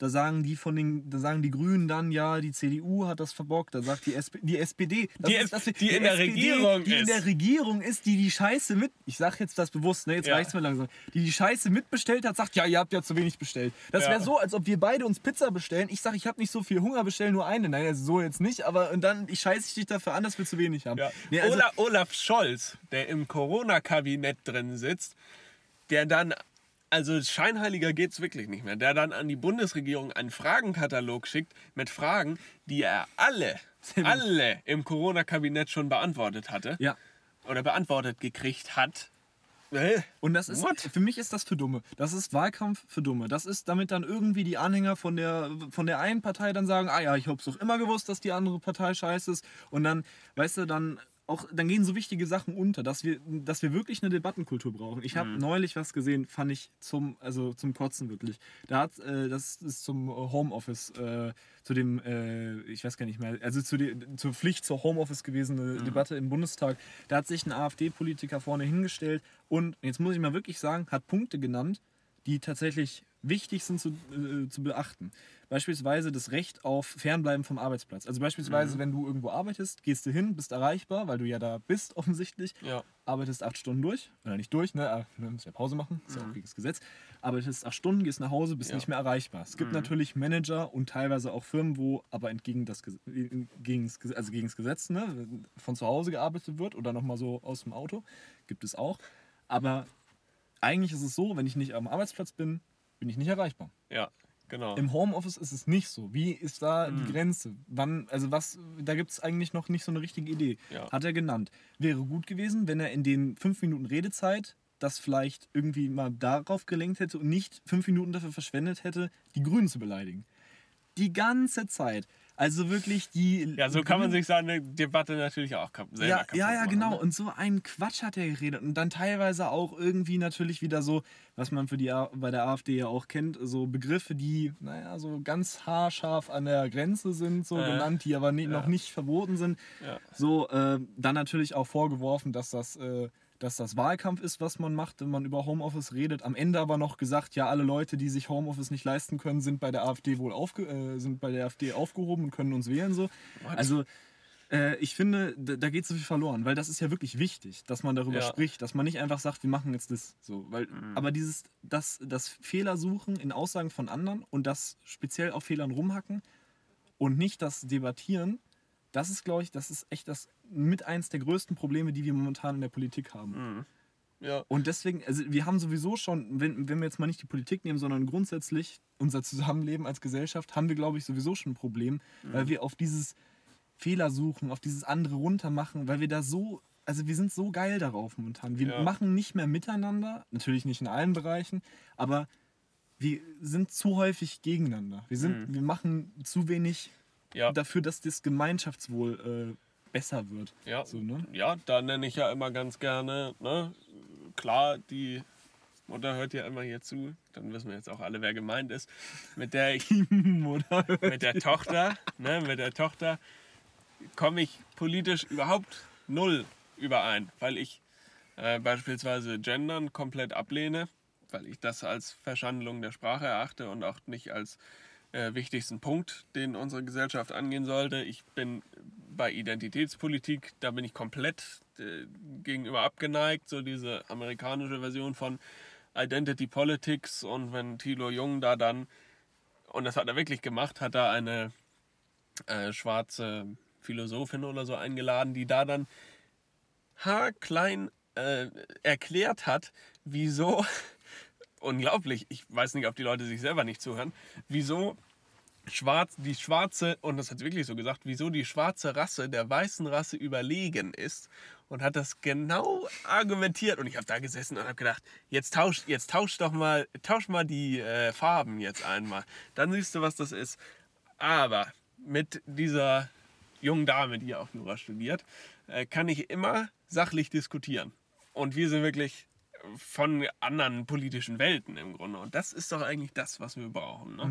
da sagen die von den, da sagen die Grünen dann, ja, die CDU hat das verbockt. Da sagt die, SP, die SPD,
Die
ist, das,
die in der Regierung
die in
ist.
der Regierung ist, die die Scheiße mit, ich sag jetzt das bewusst, ne, jetzt
Ja.
reicht's mir langsam, die die Scheiße mitbestellt hat, sagt, ja, ihr habt ja zu wenig bestellt. Das
Ja.
wäre so, als ob wir beide uns Pizza bestellen. Ich sag, ich habe nicht so viel Hunger, bestell nur eine. Nein, also so jetzt nicht, aber und dann ich scheiße dich dafür an, dass wir zu wenig haben.
Ja.
Nee, also,
Olaf, Olaf Scholz, der im Corona-Kabinett drin sitzt, der dann, also scheinheiliger geht's wirklich nicht mehr, der dann an die Bundesregierung einen Fragenkatalog schickt mit Fragen, die er alle, alle im Corona-Kabinett schon beantwortet hatte
ja.
oder beantwortet gekriegt hat.
Und das ist,
What?
für mich ist das für Dumme. Das ist Wahlkampf für Dumme. Das ist, damit dann irgendwie die Anhänger von der, von der einen Partei dann sagen, ah ja, ich hab's doch immer gewusst, dass die andere Partei scheiße ist. Und dann, weißt du, dann auch, dann gehen so wichtige Sachen unter, dass wir, dass wir wirklich eine Debattenkultur brauchen. Ich habe neulich was gesehen, fand ich zum, also zum Kotzen wirklich. Da hat, äh, das ist zum Homeoffice, äh, zu dem, äh, ich weiß gar nicht mehr, also zu die, zur Pflicht zur Homeoffice gewesene Debatte im Bundestag. Da hat sich ein AfD-Politiker vorne hingestellt und jetzt muss ich mal wirklich sagen, hat Punkte genannt, die tatsächlich wichtig sind zu, äh, zu beachten. Beispielsweise das Recht auf Fernbleiben vom Arbeitsplatz. Also beispielsweise, wenn du irgendwo arbeitest, gehst du hin, bist erreichbar, weil du ja da bist offensichtlich,
Ja.
arbeitest acht Stunden durch, oder nicht durch, ne, du musst ja Pause machen, ist ja auch gegen das Gesetz, arbeitest acht Stunden, gehst nach Hause, bist
Ja.
nicht mehr erreichbar. Es gibt natürlich Manager und teilweise auch Firmen, wo aber entgegen das, gegen das, also gegen das Gesetz ne, von zu Hause gearbeitet wird oder nochmal so aus dem Auto, gibt es auch. Aber eigentlich ist es so, wenn ich nicht am Arbeitsplatz bin, bin ich nicht erreichbar.
ja, genau.
Im Homeoffice ist es nicht so. Wie ist da
Mhm.
die Grenze? Wann, also was, da gibt es eigentlich noch nicht so eine richtige Idee.
Ja.
Hat er genannt. Wäre gut gewesen, wenn er in den fünf Minuten Redezeit das vielleicht irgendwie mal darauf gelenkt hätte und nicht fünf Minuten dafür verschwendet hätte, die Grünen zu beleidigen. Die ganze Zeit. Also wirklich die.
ja, so kann man sich seine Debatte natürlich auch selber
ja, ja, ja,
machen,
genau.
Ne?
Und so einen Quatsch hat er geredet. Und dann teilweise auch irgendwie natürlich wieder so, was man für die, bei der AfD ja auch kennt, so Begriffe, die, naja, so ganz haarscharf an der Grenze sind, so
Äh,
genannt, die aber nie,
ja.
noch nicht verboten sind.
Ja.
So, äh, dann natürlich auch vorgeworfen, dass das, äh, dass das Wahlkampf ist, was man macht, wenn man über Homeoffice redet. Am Ende aber noch gesagt, ja, alle Leute, die sich Homeoffice nicht leisten können, sind bei der AfD wohl aufge äh, sind bei der AfD aufgehoben und können uns wählen. So.
What?
Also äh, ich finde, da, da geht so viel verloren, weil das ist ja wirklich wichtig, dass man darüber
Ja.
spricht, dass man nicht einfach sagt, wir machen jetzt das so. Weil,
Mhm.
Aber dieses, das, das Fehlersuchen in Aussagen von anderen und das speziell auf Fehlern rumhacken und nicht das Debattieren, das ist, glaube ich, das ist echt das mit eins der größten Probleme, die wir momentan in der Politik haben.
Mhm. Ja.
Und deswegen, also wir haben sowieso schon, wenn, wenn wir jetzt mal nicht die Politik nehmen, sondern grundsätzlich unser Zusammenleben als Gesellschaft, haben wir, glaube ich, sowieso schon ein Problem, weil wir auf dieses Fehler suchen, auf dieses andere runtermachen, weil wir da so, also wir sind so geil darauf momentan. Wir
Ja.
machen nicht mehr miteinander, natürlich nicht in allen Bereichen, aber wir sind zu häufig gegeneinander. Wir, sind, wir machen zu wenig
Ja.
dafür, dass das Gemeinschaftswohl äh, besser wird.
Ja,
So, ne?
ja da nenne ich ja immer ganz gerne, ne? klar, die Mutter hört ja immer hier zu, dann wissen wir jetzt auch alle, wer gemeint ist, mit der <laughs> ich, mit der Tochter, ne, mit der Tochter komme ich politisch überhaupt null überein, weil ich äh, beispielsweise Gendern komplett ablehne, weil ich das als Verschandlung der Sprache erachte und auch nicht als äh, wichtigsten Punkt, den unsere Gesellschaft angehen sollte. Ich bin bei Identitätspolitik, da bin ich komplett äh, gegenüber abgeneigt, so diese amerikanische Version von Identity Politics und wenn Thilo Jung da dann, und das hat er wirklich gemacht, hat er eine äh, schwarze Philosophin oder so eingeladen, die da dann haarklein äh, erklärt hat, wieso, unglaublich, ich weiß nicht, ob die Leute sich selber nicht zuhören, wieso schwarz, die schwarze, und das hat sie wirklich so gesagt, wieso die schwarze Rasse der weißen Rasse überlegen ist und hat das genau argumentiert und ich habe da gesessen und habe gedacht, jetzt tausch, jetzt tausch doch mal, tausch mal die äh, Farben jetzt einmal, dann siehst du, was das ist. Aber mit dieser jungen Dame, die ja auch Jura studiert, äh, kann ich immer sachlich diskutieren. Und wir sind wirklich von anderen politischen Welten im Grunde. Und das ist doch eigentlich das, was wir brauchen. Ne?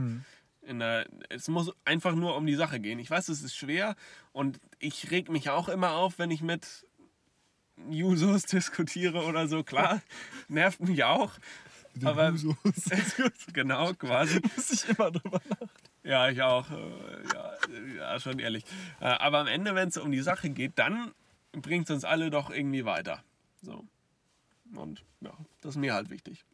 In der, es muss einfach nur um die Sache gehen. Ich weiß, es ist schwer und ich reg mich auch immer auf, wenn ich mit Jusos diskutiere oder so. Klar, <laughs> nervt mich auch. aber
Jusos. <laughs>
genau, quasi. <laughs>
Muss ich immer drüber nach.
Ja, ich auch. äh, Ja, ja schon ehrlich. Äh, Aber am Ende, wenn es um die Sache geht, dann bringt es uns alle doch irgendwie weiter. So. Und ja, das ist mir halt wichtig.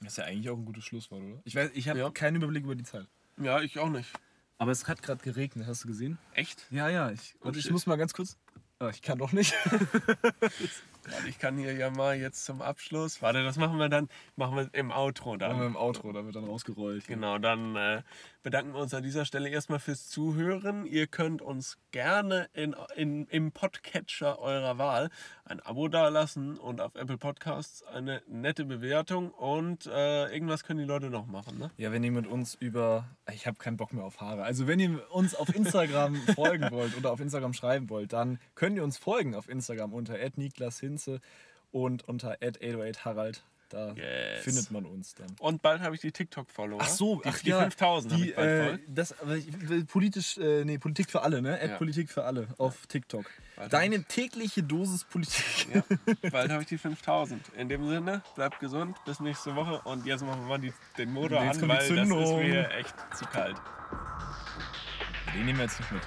Das ist ja eigentlich auch ein gutes Schlusswort, oder? Ich weiß, ich habe
Ja.
keinen Überblick über die Zeit.
Ja, ich auch nicht.
Aber es hat gerade geregnet, hast du gesehen?
Echt?
Ja, ja. Ich,
Oh,
und ich
shit.
muss mal ganz kurz. Ah, ich kann doch nicht. <laughs>
Ich kann hier ja mal jetzt zum Abschluss. Warte, das machen wir dann. Machen wir im Outro
Machen wir
dann.
im Outro, da wird dann rausgerollt.
Genau, dann äh, bedanken wir uns an dieser Stelle erstmal fürs Zuhören. Ihr könnt uns gerne in, in, im Podcatcher eurer Wahl ein Abo dalassen und auf Apple Podcasts eine nette Bewertung. Und äh, irgendwas können die Leute noch machen, ne?
Ja, wenn ihr mit uns über. Ich habe keinen Bock mehr auf Haare. Also, wenn ihr uns auf Instagram <laughs> folgen wollt oder auf Instagram schreiben wollt, dann könnt ihr uns folgen auf Instagram unter Niklas Hinze und unter 808harald. Da
Yes.
findet man uns dann.
Und bald habe ich die TikTok-Follower.
Ach so,
die,
ach
die
ja,
5000 habe
Die,
ich bald
äh,
voll.
das, politisch, äh, nee, Politik für alle, ne? Ad
Ja.
Politik für alle auf TikTok.
Warte.
Deine tägliche Dosis Politik.
Ja, <laughs> bald habe ich die 5000. In dem Sinne, bleibt gesund, bis nächste Woche. Und jetzt machen wir mal die, den Motor
Jetzt
an, weil das ist mir echt zu kalt.
Den nehmen wir jetzt nicht mit.